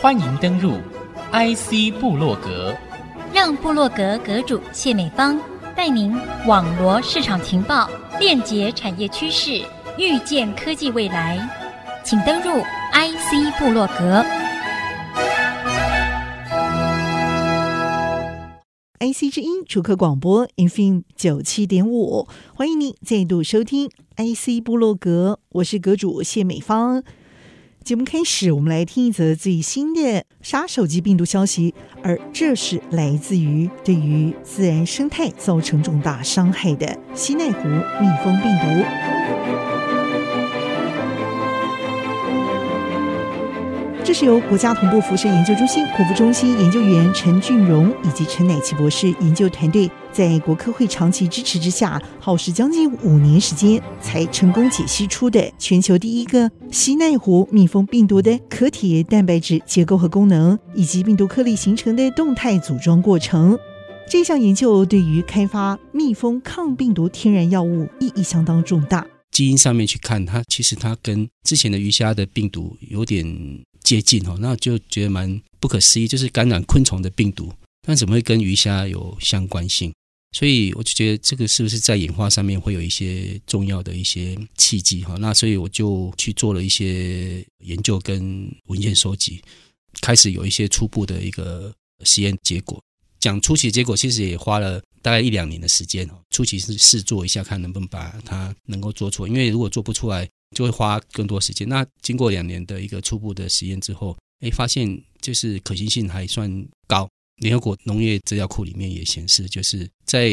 欢迎登入 IC 部落格，让部落格阁主谢美芳带您网罗市场情报，链接产业趋势，预见科技未来。请登入 IC 部落格。IC 之音主客广播 FM 九七点五，欢迎您再度收听 IC 部落格，我是阁主谢美芳。节目开始，我们来听一则最新的杀手级病毒消息，而这是来自于对于自然生态造成重大伤害的西奈湖蜜蜂病毒。这是由国家同步辐射研究中心国服中心研究员陈俊荣以及陈乃奇博士研究团队，在国科会长期支持之下，耗时将近五年时间，才成功解析出的全球第一个西奈湖蜜蜂病毒的壳体蛋白质结构和功能，以及病毒颗粒形成的动态组装过程。这项研究对于开发蜜蜂抗病毒天然药物意义相当重大。基因上面去看，它其实它跟之前的鱼虾的病毒有点。接近哦，那就觉得蛮不可思议，就是感染昆虫的病毒，但怎么会跟鱼虾有相关性？所以我就觉得这个是不是在演化上面会有一些重要的一些契机哈？那所以我就去做了一些研究跟文献收集，开始有一些初步的一个实验结果。讲初期的结果，其实也花了大概一两年的时间哦。初期是试做一下，看能不能把它能够做出来，因为如果做不出来。就会花更多时间。那经过两年的一个初步的实验之后，哎，发现就是可行性还算高。联合国农业资料库里面也显示，就是在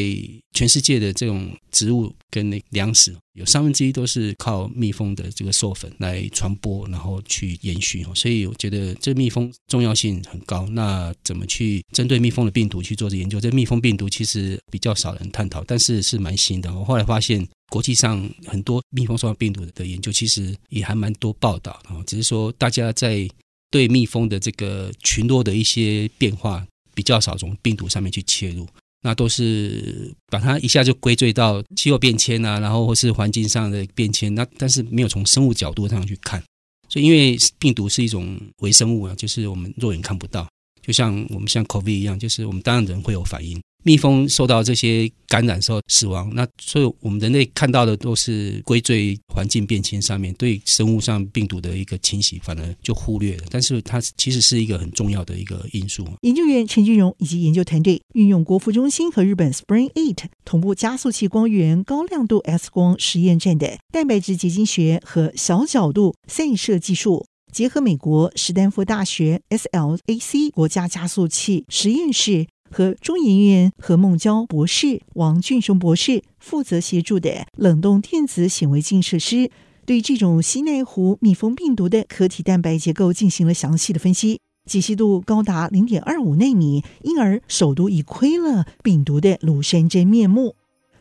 全世界的这种植物跟那粮食，有三分之一都是靠蜜蜂的这个授粉来传播，然后去延续。所以我觉得这蜜蜂重要性很高。那怎么去针对蜜蜂的病毒去做这研究？这蜜蜂病毒其实比较少人探讨，但是是蛮新的。我后来发现。国际上很多蜜蜂受到病毒的研究，其实也还蛮多报道，只是说大家在对蜜蜂的这个群落的一些变化比较少从病毒上面去切入，那都是把它一下就归罪到气候变迁啊，然后或是环境上的变迁，那但是没有从生物角度上去看，所以因为病毒是一种微生物啊，就是我们肉眼看不到，就像我们像 COVID 一样，就是我们当然人会有反应。蜜蜂受到这些感染之后死亡，那所以我们人类看到的都是归罪环境变迁上面，对生物上病毒的一个侵袭，反而就忽略了。但是它其实是一个很重要的一个因素。研究员陈俊荣以及研究团队运用国府中心和日本 Spring Eight 同步加速器光源高亮度 X 光实验站的蛋白质结晶学和小角度散射技术，结合美国史丹福大学 SLAC 国家加速器实验室。和中研院何孟娇博士、王俊雄博士负责协助的冷冻电子显微镜设施，对这种西奈湖蜜蜂病毒的壳体蛋白结构进行了详细的分析，解析度高达零点二五奈米，因而首度一窥了病毒的庐山真面目。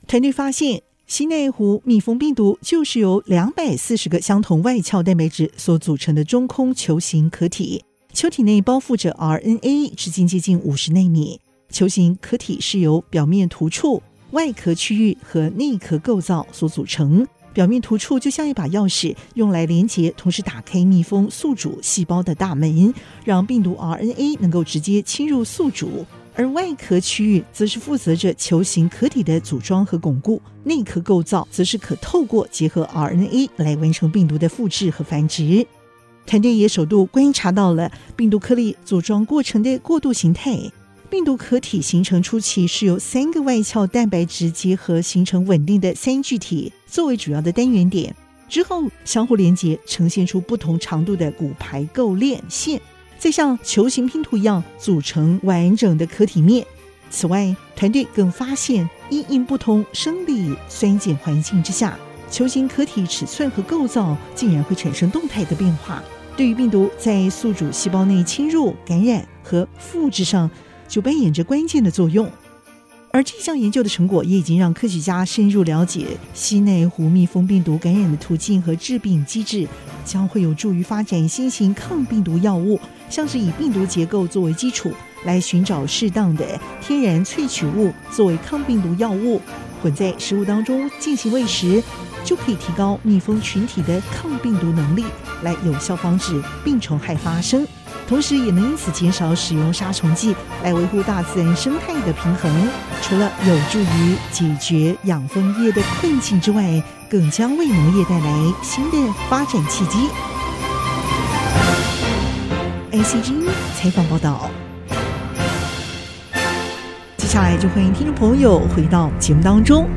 团队发现，西奈湖蜜蜂病毒就是由两百四十个相同外壳蛋白质所组成的中空球形壳体，球体内包覆着 RNA，直径接近五十纳米。球形壳体是由表面突触、外壳区域和内壳构造所组成。表面突触就像一把钥匙，用来连接同时打开蜜蜂宿主细胞的大门，让病毒 RNA 能够直接侵入宿主。而外壳区域则是负责着球形壳体的组装和巩固，内壳构造则是可透过结合 RNA 来完成病毒的复制和繁殖。团队也首度观察到了病毒颗粒组装过程的过渡形态。病毒壳体形成初期是由三个外壳蛋白质结合形成稳定的三聚体作为主要的单元点，之后相互连接，呈现出不同长度的骨排构链线，再像球形拼图一样组成完整的壳体面。此外，团队更发现，因应不同生理酸碱环境之下，球形壳体尺寸和构造竟然会产生动态的变化，对于病毒在宿主细胞内侵入、感染和复制上。就扮演着关键的作用，而这项研究的成果也已经让科学家深入了解西内湖蜜蜂病毒感染的途径和致病机制，将会有助于发展新型抗病毒药物，像是以病毒结构作为基础，来寻找适当的天然萃取物作为抗病毒药物，混在食物当中进行喂食，就可以提高蜜蜂群体的抗病毒能力，来有效防止病虫害发生。同时，也能因此减少使用杀虫剂，来维护大自然生态的平衡。除了有助于解决养蜂业的困境之外，更将为农业带来新的发展契机。ICG 采访报道。接下来就欢迎听众朋友回到节目当中。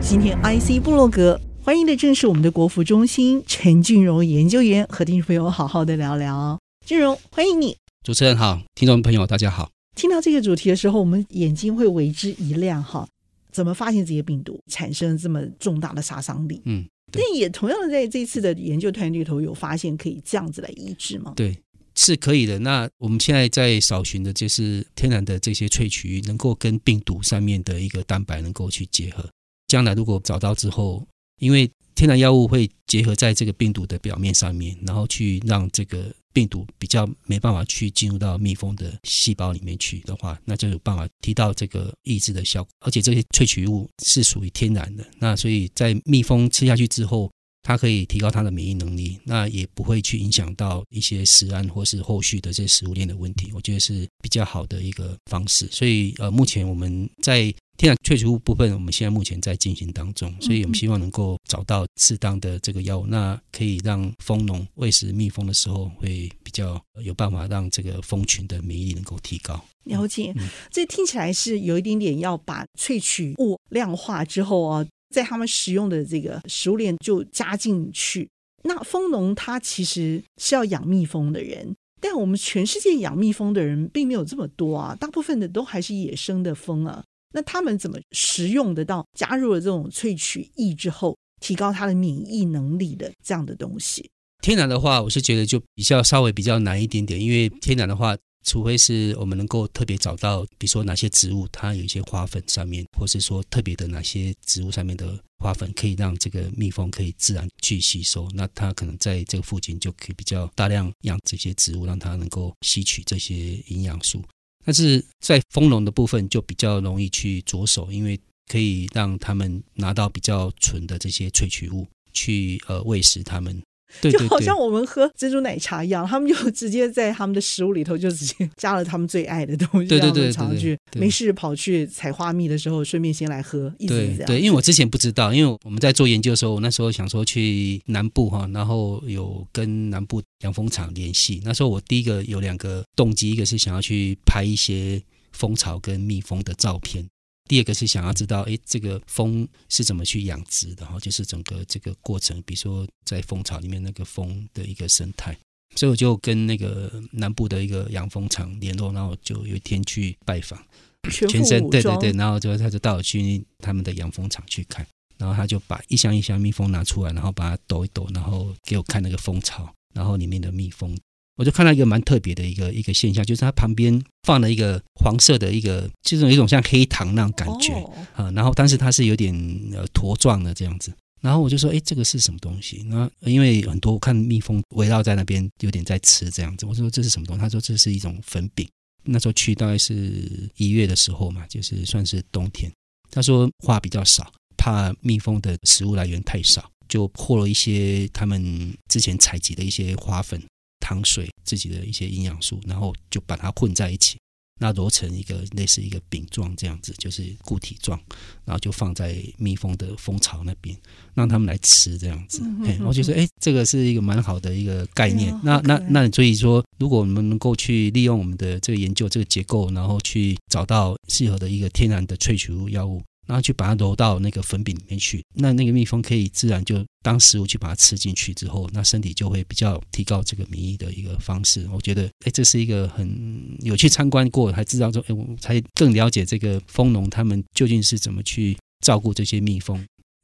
今天 IC 部落格欢迎的正是我们的国服中心陈俊荣研究员，和听众朋友好好的聊聊。俊荣，欢迎你。主持人好，听众朋友大家好。听到这个主题的时候，我们眼睛会为之一亮哈。怎么发现这些病毒产生这么重大的杀伤力？嗯，但也同样的在这次的研究团队里头有发现可以这样子来抑制吗？对，是可以的。那我们现在在找寻的就是天然的这些萃取，能够跟病毒上面的一个蛋白能够去结合。将来如果找到之后，因为天然药物会结合在这个病毒的表面上面，然后去让这个。病毒比较没办法去进入到蜜蜂的细胞里面去的话，那就有办法提到这个抑制的效果。而且这些萃取物是属于天然的，那所以在蜜蜂吃下去之后，它可以提高它的免疫能力，那也不会去影响到一些食安或是后续的这些食物链的问题。我觉得是比较好的一个方式。所以呃，目前我们在天然萃取物部分，我们现在目前在进行当中，所以我们希望能够找到适当的这个药物，那可以让蜂农喂食蜜蜂的时候，会比较有办法让这个蜂群的免疫力能够提高。了解，这听起来是有一点点要把萃取物量化之后啊，在他们使用的这个食物链就加进去。那蜂农他其实是要养蜜蜂的人，但我们全世界养蜜蜂的人并没有这么多啊，大部分的都还是野生的蜂啊。那他们怎么食用得到加入了这种萃取液之后，提高它的免疫能力的这样的东西？天然的话，我是觉得就比较稍微比较难一点点，因为天然的话，除非是我们能够特别找到，比如说哪些植物它有一些花粉上面，或是说特别的哪些植物上面的花粉可以让这个蜜蜂可以自然去吸收，那它可能在这个附近就可以比较大量养这些植物，让它能够吸取这些营养素。但是在蜂农的部分就比较容易去着手，因为可以让他们拿到比较纯的这些萃取物去呃喂食他们。对对对，就好像我们喝珍珠奶茶一样，他们就直接在他们的食物里头就直接加了他们最爱的东西，对对对，常去没事跑去采花蜜的时候，顺便先来喝，一直这样。对，因为我之前不知道，因为我们在做研究的时候，我那时候想说去南部哈，然后有跟南部养蜂场联系。那时候我第一个有两个动机，一个是想要去拍一些蜂巢跟蜜蜂的照片。第二个是想要知道，哎，这个蜂是怎么去养殖的哈，就是整个这个过程，比如说在蜂巢里面那个蜂的一个生态，所以我就跟那个南部的一个养蜂场联络，然后就有一天去拜访，全身对对对，然后就他就带我去他们的养蜂场去看，然后他就把一箱一箱蜜蜂拿出来，然后把它抖一抖，然后给我看那个蜂巢，然后里面的蜜蜂。我就看到一个蛮特别的一个一个现象，就是它旁边放了一个黄色的一个，就是有一种像黑糖那种感觉啊、哦。然后，但是它是有点呃坨状的这样子。然后我就说，哎，这个是什么东西？那因为很多我看蜜蜂围绕在那边，有点在吃这样子。我说这是什么东西？他说这是一种粉饼。那时候去大概是一月的时候嘛，就是算是冬天。他说花比较少，怕蜜蜂的食物来源太少，就破了一些他们之前采集的一些花粉。糖水自己的一些营养素，然后就把它混在一起，那揉成一个类似一个饼状这样子，就是固体状，然后就放在蜜蜂的蜂巢那边，让他们来吃这样子。嗯、我觉得哎，这个是一个蛮好的一个概念。哎、那那那所以说，如果我们能够去利用我们的这个研究这个结构，然后去找到适合的一个天然的萃取物药物。然后去把它揉到那个粉饼里面去，那那个蜜蜂可以自然就当食物去把它吃进去之后，那身体就会比较提高这个免疫的一个方式。我觉得，哎，这是一个很有去参观过，还知道说，哎，我才更了解这个蜂农他们究竟是怎么去照顾这些蜜蜂。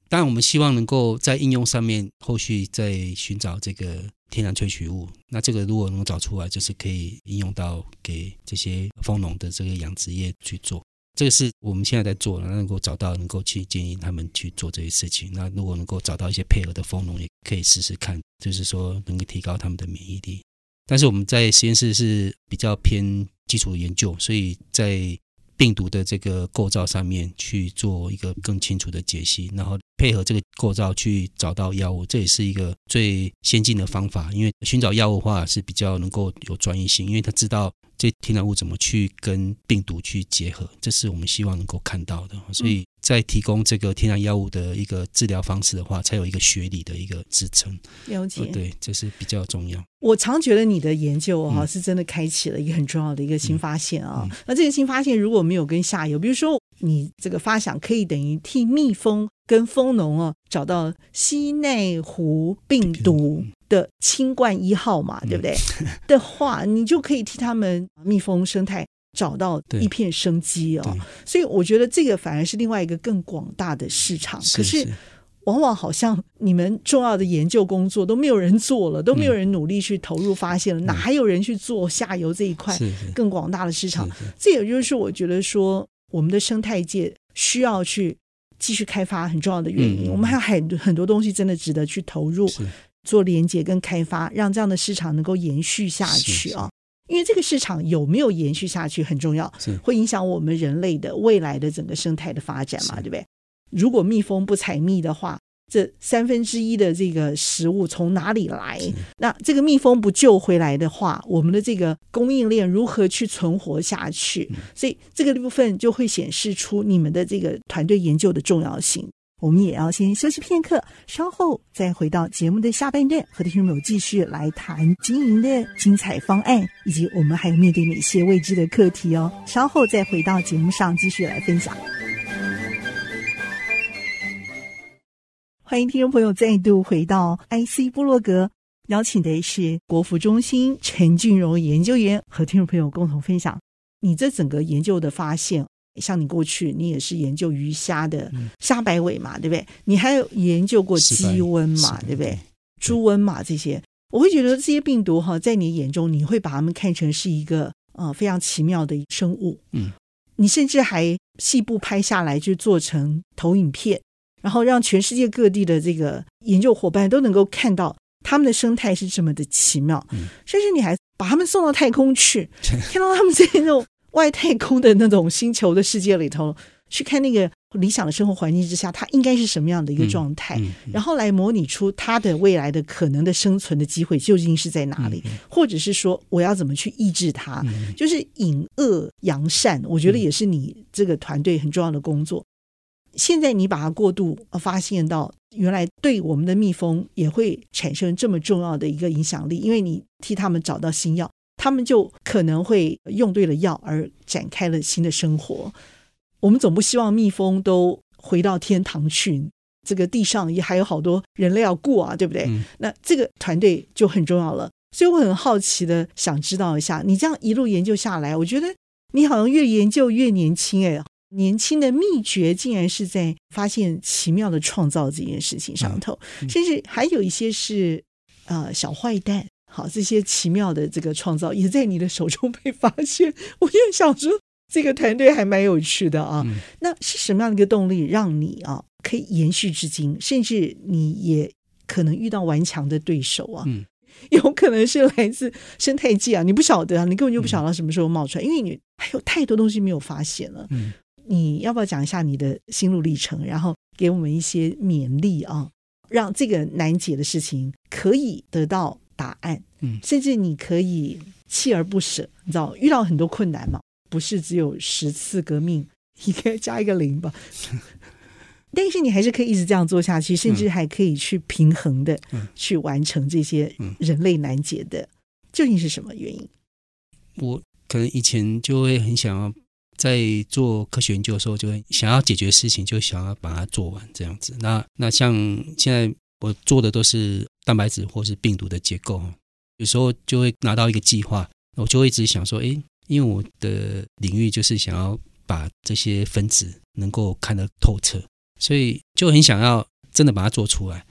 当然，我们希望能够在应用上面后续再寻找这个天然萃取物。那这个如果能找出来，就是可以应用到给这些蜂农的这个养殖业去做。这个是我们现在在做的，能够找到能够去建议他们去做这些事情。那如果能够找到一些配合的蜂农，也可以试试看，就是说能够提高他们的免疫力。但是我们在实验室是比较偏基础研究，所以在病毒的这个构造上面去做一个更清楚的解析，然后配合这个构造去找到药物，这也是一个最先进的方法。因为寻找药物的话是比较能够有专业性，因为他知道这天然物怎么去跟病毒去结合，这是我们希望能够看到的。所以在提供这个天然药物的一个治疗方式的话，才有一个学理的一个支撑。了解，对，这是比较重要。我常觉得你的研究哈，是真的开启了一个很重要的一个新发现啊。那这个新发现如果没有跟下游，比如说你这个发想可以等于替蜜蜂跟蜂农啊找到西内湖病毒的清冠一号嘛，对不对？的话，你就可以替他们蜜蜂生态找到一片生机哦。所以我觉得这个反而是另外一个更广大的市场。可是。往往好像你们重要的研究工作都没有人做了，都没有人努力去投入发现了，嗯、哪还有人去做下游这一块更广大的市场？这也就是我觉得说，我们的生态界需要去继续开发很重要的原因。嗯、我们还有很多很多东西真的值得去投入做连接跟开发，让这样的市场能够延续下去啊！因为这个市场有没有延续下去很重要，会影响我们人类的未来的整个生态的发展嘛，对不对？如果蜜蜂不采蜜的话，这三分之一的这个食物从哪里来？那这个蜜蜂不救回来的话，我们的这个供应链如何去存活下去？所以这个部分就会显示出你们的这个团队研究的重要性。我们也要先休息片刻，稍后再回到节目的下半段，和听众朋友继续来谈经营的精彩方案，以及我们还有面对哪些未知的课题哦。稍后再回到节目上继续来分享。欢迎听众朋友再度回到 IC 部落格，邀请的是国服中心陈俊荣研究员，和听众朋友共同分享你这整个研究的发现。像你过去，你也是研究鱼虾的虾白尾嘛，对不对？你还有研究过鸡瘟嘛，对不对？猪瘟嘛，这些，我会觉得这些病毒哈，在你眼中，你会把它们看成是一个呃非常奇妙的生物。嗯，你甚至还细部拍下来，就做成投影片。然后让全世界各地的这个研究伙伴都能够看到他们的生态是这么的奇妙，嗯、甚至你还把他们送到太空去，看到他们在那种外太空的那种星球的世界里头，去看那个理想的生活环境之下，它应该是什么样的一个状态，嗯嗯。嗯、然后来模拟出它的未来的可能的生存的机会究竟是在哪里，或者是说我要怎么去抑制它，嗯、就是引恶扬善，我觉得也是你这个团队很重要的工作。现在你把它过度发现到，原来对我们的蜜蜂也会产生这么重要的一个影响力，因为你替他们找到新药，他们就可能会用对了药而展开了新的生活。我们总不希望蜜蜂都回到天堂去，这个地上也还有好多人类要过啊，对不对？嗯、那这个团队就很重要了。所以我很好奇的想知道一下，你这样一路研究下来，我觉得你好像越研究越年轻哎。年轻的秘诀竟然是在发现奇妙的创造这件事情上头，甚至还有一些是呃小坏蛋，好，这些奇妙的这个创造也在你的手中被发现。我也想说，这个团队还蛮有趣的啊。嗯、那是什么样的一个动力让你啊可以延续至今？甚至你也可能遇到顽强的对手啊，嗯、有可能是来自生态界啊，你不晓得啊，你根本就不晓得什么时候冒出来，嗯、因为你还有太多东西没有发现了。嗯你要不要讲一下你的心路历程，然后给我们一些勉励啊，让这个难解的事情可以得到答案。嗯，甚至你可以锲而不舍，你知道遇到很多困难嘛，不是只有十次革命，应该加一个零吧？但是你还是可以一直这样做下去，甚至还可以去平衡的去完成这些人类难解的，究竟是什么原因？我可能以前就会很想要。在做科学研究的时候，就会想要解决事情，就想要把它做完这样子。那那像现在我做的都是蛋白质或是病毒的结构，有时候就会拿到一个计划，我就会一直想说，诶，因为我的领域就是想要把这些分子能够看得透彻，所以就很想要真的把它做出来。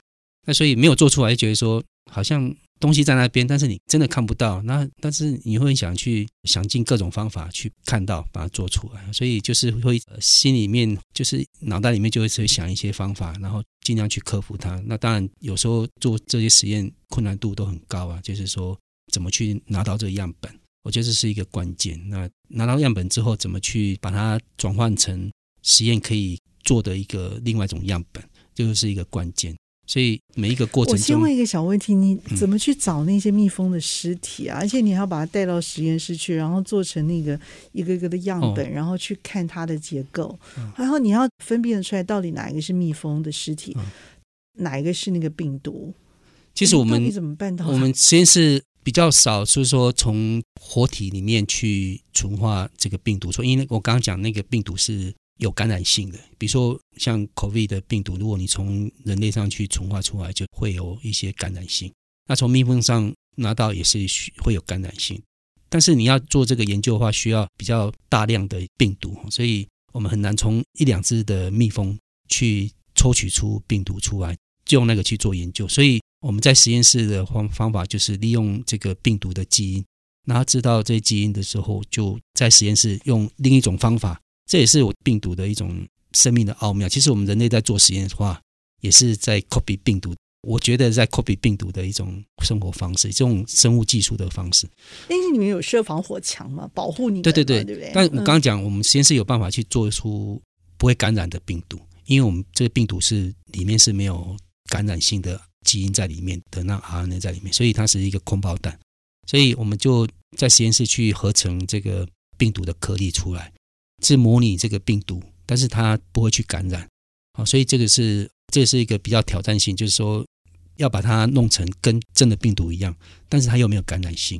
那所以没有做出来，就觉得说好像。东西在那边，但是你真的看不到。那但是你会想去想尽各种方法去看到，把它做出来。所以就是会心里面就是脑袋里面就会去想一些方法，然后尽量去克服它。那当然有时候做这些实验困难度都很高啊，就是说怎么去拿到这个样本，我觉得这是一个关键。那拿到样本之后，怎么去把它转换成实验可以做的一个另外一种样本，这就是一个关键。所以每一个过程中，我先问一个小问题：你怎么去找那些蜜蜂的尸体啊？嗯、而且你还要把它带到实验室去，然后做成那个一个一个的样本，哦、然后去看它的结构，嗯、然后你要分辨得出来到底哪一个是蜜蜂的尸体，嗯、哪一个是那个病毒。其实我们你怎么办到？我们实验室比较少，就是说从活体里面去纯化这个病毒。说，因为我刚刚讲那个病毒是。有感染性的，比如说像 COVID 的病毒，如果你从人类上去纯化出来，就会有一些感染性。那从蜜蜂上拿到也是会有感染性，但是你要做这个研究的话，需要比较大量的病毒，所以我们很难从一两只的蜜蜂去抽取出病毒出来，就用那个去做研究。所以我们在实验室的方方法就是利用这个病毒的基因，然后知道这基因的时候，就在实验室用另一种方法。这也是我病毒的一种生命的奥妙。其实我们人类在做实验的话，也是在 copy 病毒。我觉得在 copy 病毒的一种生活方式，这种生物技术的方式。但是你们有设防火墙吗？保护你们？对对对，对不对？但我刚刚讲，我们实验室有办法去做出不会感染的病毒，因为我们这个病毒是里面是没有感染性的基因在里面的，那 RNA 在里面，所以它是一个空包弹。所以我们就在实验室去合成这个病毒的颗粒出来。是模拟这个病毒，但是它不会去感染，好，所以这个是这是一个比较挑战性，就是说要把它弄成跟真的病毒一样，但是它又没有感染性，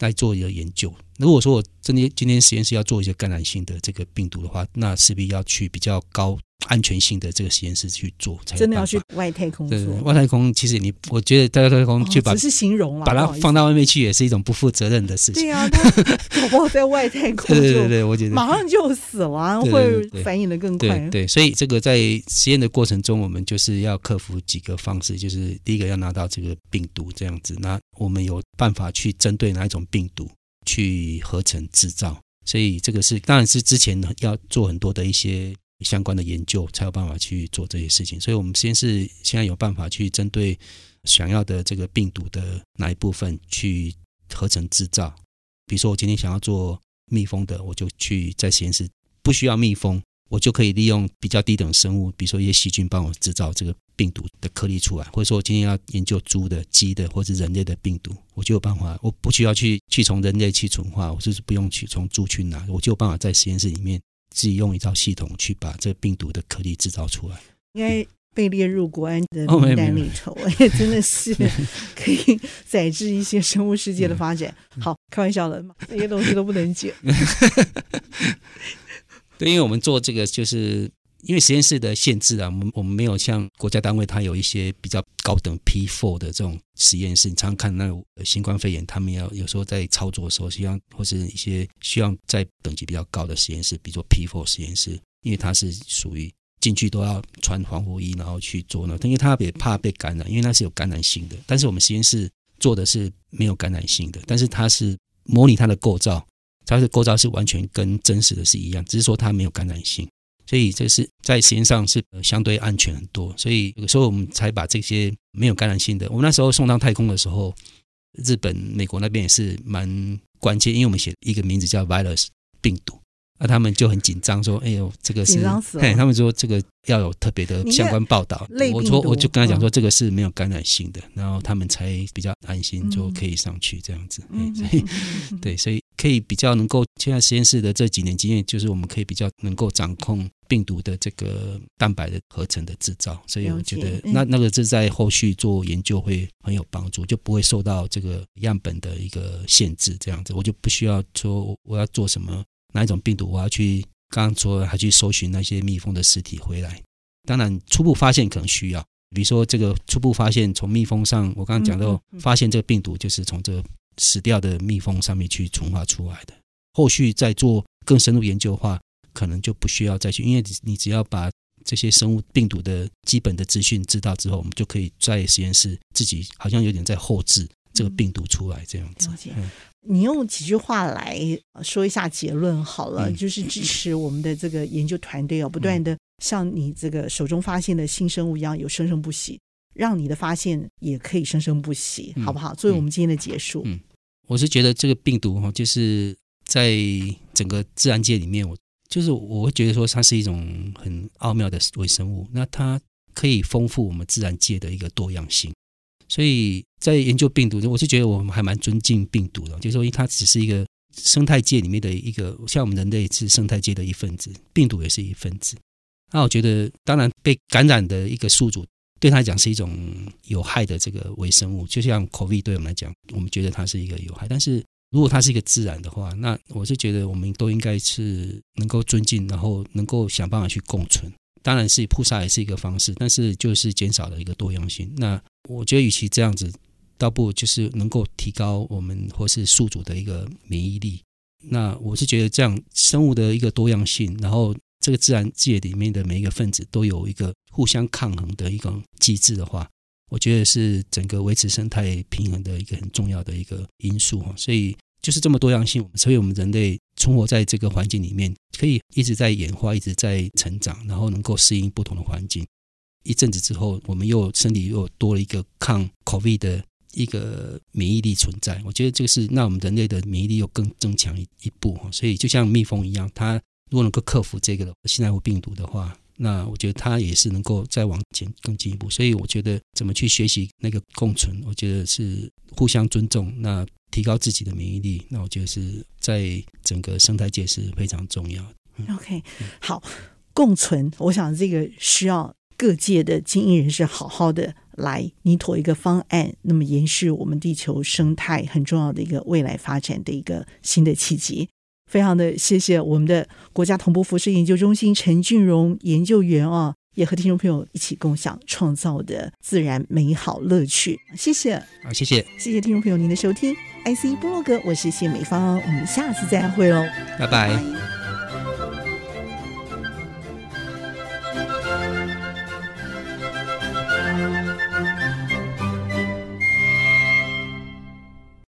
来做一个研究。如果说我今天今天实验室要做一些感染性的这个病毒的话，那势必要去比较高。安全性的这个实验室去做，才真的要去外太空做。外太空其实你，我觉得在外太空去把、哦、只是形容了，把它放到外面去也是一种不负责任的事情。对啊，搞不好在外太空，对对对，我觉得马上就死了，会反应的更快。对，所以这个在实验的过程中，我们就是要克服几个方式，就是第一个要拿到这个病毒这样子，那我们有办法去针对哪一种病毒去合成制造，所以这个是当然是之前要做很多的一些。相关的研究才有办法去做这些事情，所以我们实验室现在有办法去针对想要的这个病毒的哪一部分去合成制造。比如说，我今天想要做蜜蜂的，我就去在实验室不需要蜜蜂，我就可以利用比较低等生物，比如说一些细菌帮我制造这个病毒的颗粒出来。或者说，我今天要研究猪的、鸡的或者人类的病毒，我就有办法，我不需要去去从人类去纯化，我就是不用去从猪去拿，我就有办法在实验室里面。自己用一套系统去把这病毒的颗粒制造出来，应该被列入国安的名单里头，也、哦、真的是可以载制一些生物世界的发展。嗯、好，开玩笑的，这些东西都不能解。对，因为我们做这个就是。因为实验室的限制啊，我们我们没有像国家单位，它有一些比较高等 P4 的这种实验室。你常常看那新冠肺炎，他们要有时候在操作的时候，需要或是一些需要在等级比较高的实验室，比如说 P4 实验室，因为它是属于进去都要穿防护衣，然后去做呢。因为它也怕被感染，因为它是有感染性的。但是我们实验室做的是没有感染性的，但是它是模拟它的构造，它的构造是完全跟真实的是一样，只是说它没有感染性。所以这是在实验上是相对安全很多，所以有时候我们才把这些没有感染性的，我们那时候送到太空的时候，日本、美国那边也是蛮关键，因为我们写一个名字叫 virus 病毒。那他们就很紧张，说：“哎呦，这个是……嘿，他们说这个要有特别的相关报道。”我说：“我就跟他讲说，这个是没有感染性的。嗯”然后他们才比较安心，就可以上去这样子。嗯，所以对，所以可以比较能够现在实验室的这几年经验，就是我们可以比较能够掌控病毒的这个蛋白的合成的制造。所以我觉得那那个是在后续做研究会很有帮助，就不会受到这个样本的一个限制。这样子，我就不需要说我要做什么。哪一种病毒？我要去刚刚说还去搜寻那些蜜蜂的尸体回来。当然，初步发现可能需要，比如说这个初步发现从蜜蜂上，我刚刚讲到发现这个病毒就是从这个死掉的蜜蜂上面去纯化出来的。后续再做更深入研究的话，可能就不需要再去，因为你只要把这些生物病毒的基本的资讯知道之后，我们就可以在实验室自己好像有点在后置这个病毒出来这样子。嗯你用几句话来说一下结论好了，嗯、就是支持我们的这个研究团队哦，不断的像你这个手中发现的新生物一样有生生不息，让你的发现也可以生生不息，好不好？作为我们今天的结束。嗯。嗯我是觉得这个病毒哈，就是在整个自然界里面，我就是我会觉得说它是一种很奥妙的微生物，那它可以丰富我们自然界的一个多样性。所以在研究病毒，我是觉得我们还蛮尊敬病毒的，就是说它只是一个生态界里面的一个，像我们人类是生态界的一份子，病毒也是一份子。那我觉得，当然被感染的一个宿主。对他来讲是一种有害的这个微生物，就像 COVID 对我们来讲，我们觉得它是一个有害。但是如果它是一个自然的话，那我是觉得我们都应该是能够尊敬，然后能够想办法去共存。当然是扑杀也是一个方式，但是就是减少了一个多样性。那我觉得与其这样子，倒不就是能够提高我们或是宿主的一个免疫力。那我是觉得这样生物的一个多样性，然后。这个自然界里面的每一个分子都有一个互相抗衡的一个机制的话，我觉得是整个维持生态平衡的一个很重要的一个因素哈。所以就是这么多样性，所以我们人类存活在这个环境里面，可以一直在演化，一直在成长，然后能够适应不同的环境。一阵子之后，我们又身体又多了一个抗 COVID 的一个免疫力存在。我觉得这个是那我们人类的免疫力又更增强一一步哈。所以就像蜜蜂一样，它。如果能够克服这个新来活病毒的话，那我觉得他也是能够再往前更进一步。所以我觉得怎么去学习那个共存，我觉得是互相尊重，那提高自己的免疫力，那我觉得是在整个生态界是非常重要的。嗯、OK，好，共存，我想这个需要各界的精英人士好好的来拟妥一个方案，那么延续我们地球生态很重要的一个未来发展的一个新的契机。非常的谢谢我们的国家同步辐射研究中心陈俊荣研究员啊，也和听众朋友一起共享创造的自然美好乐趣。谢谢，好，谢谢，谢谢听众朋友您的收听，IC 部落格，我是谢美芳，我们下次再会喽，拜拜。拜拜。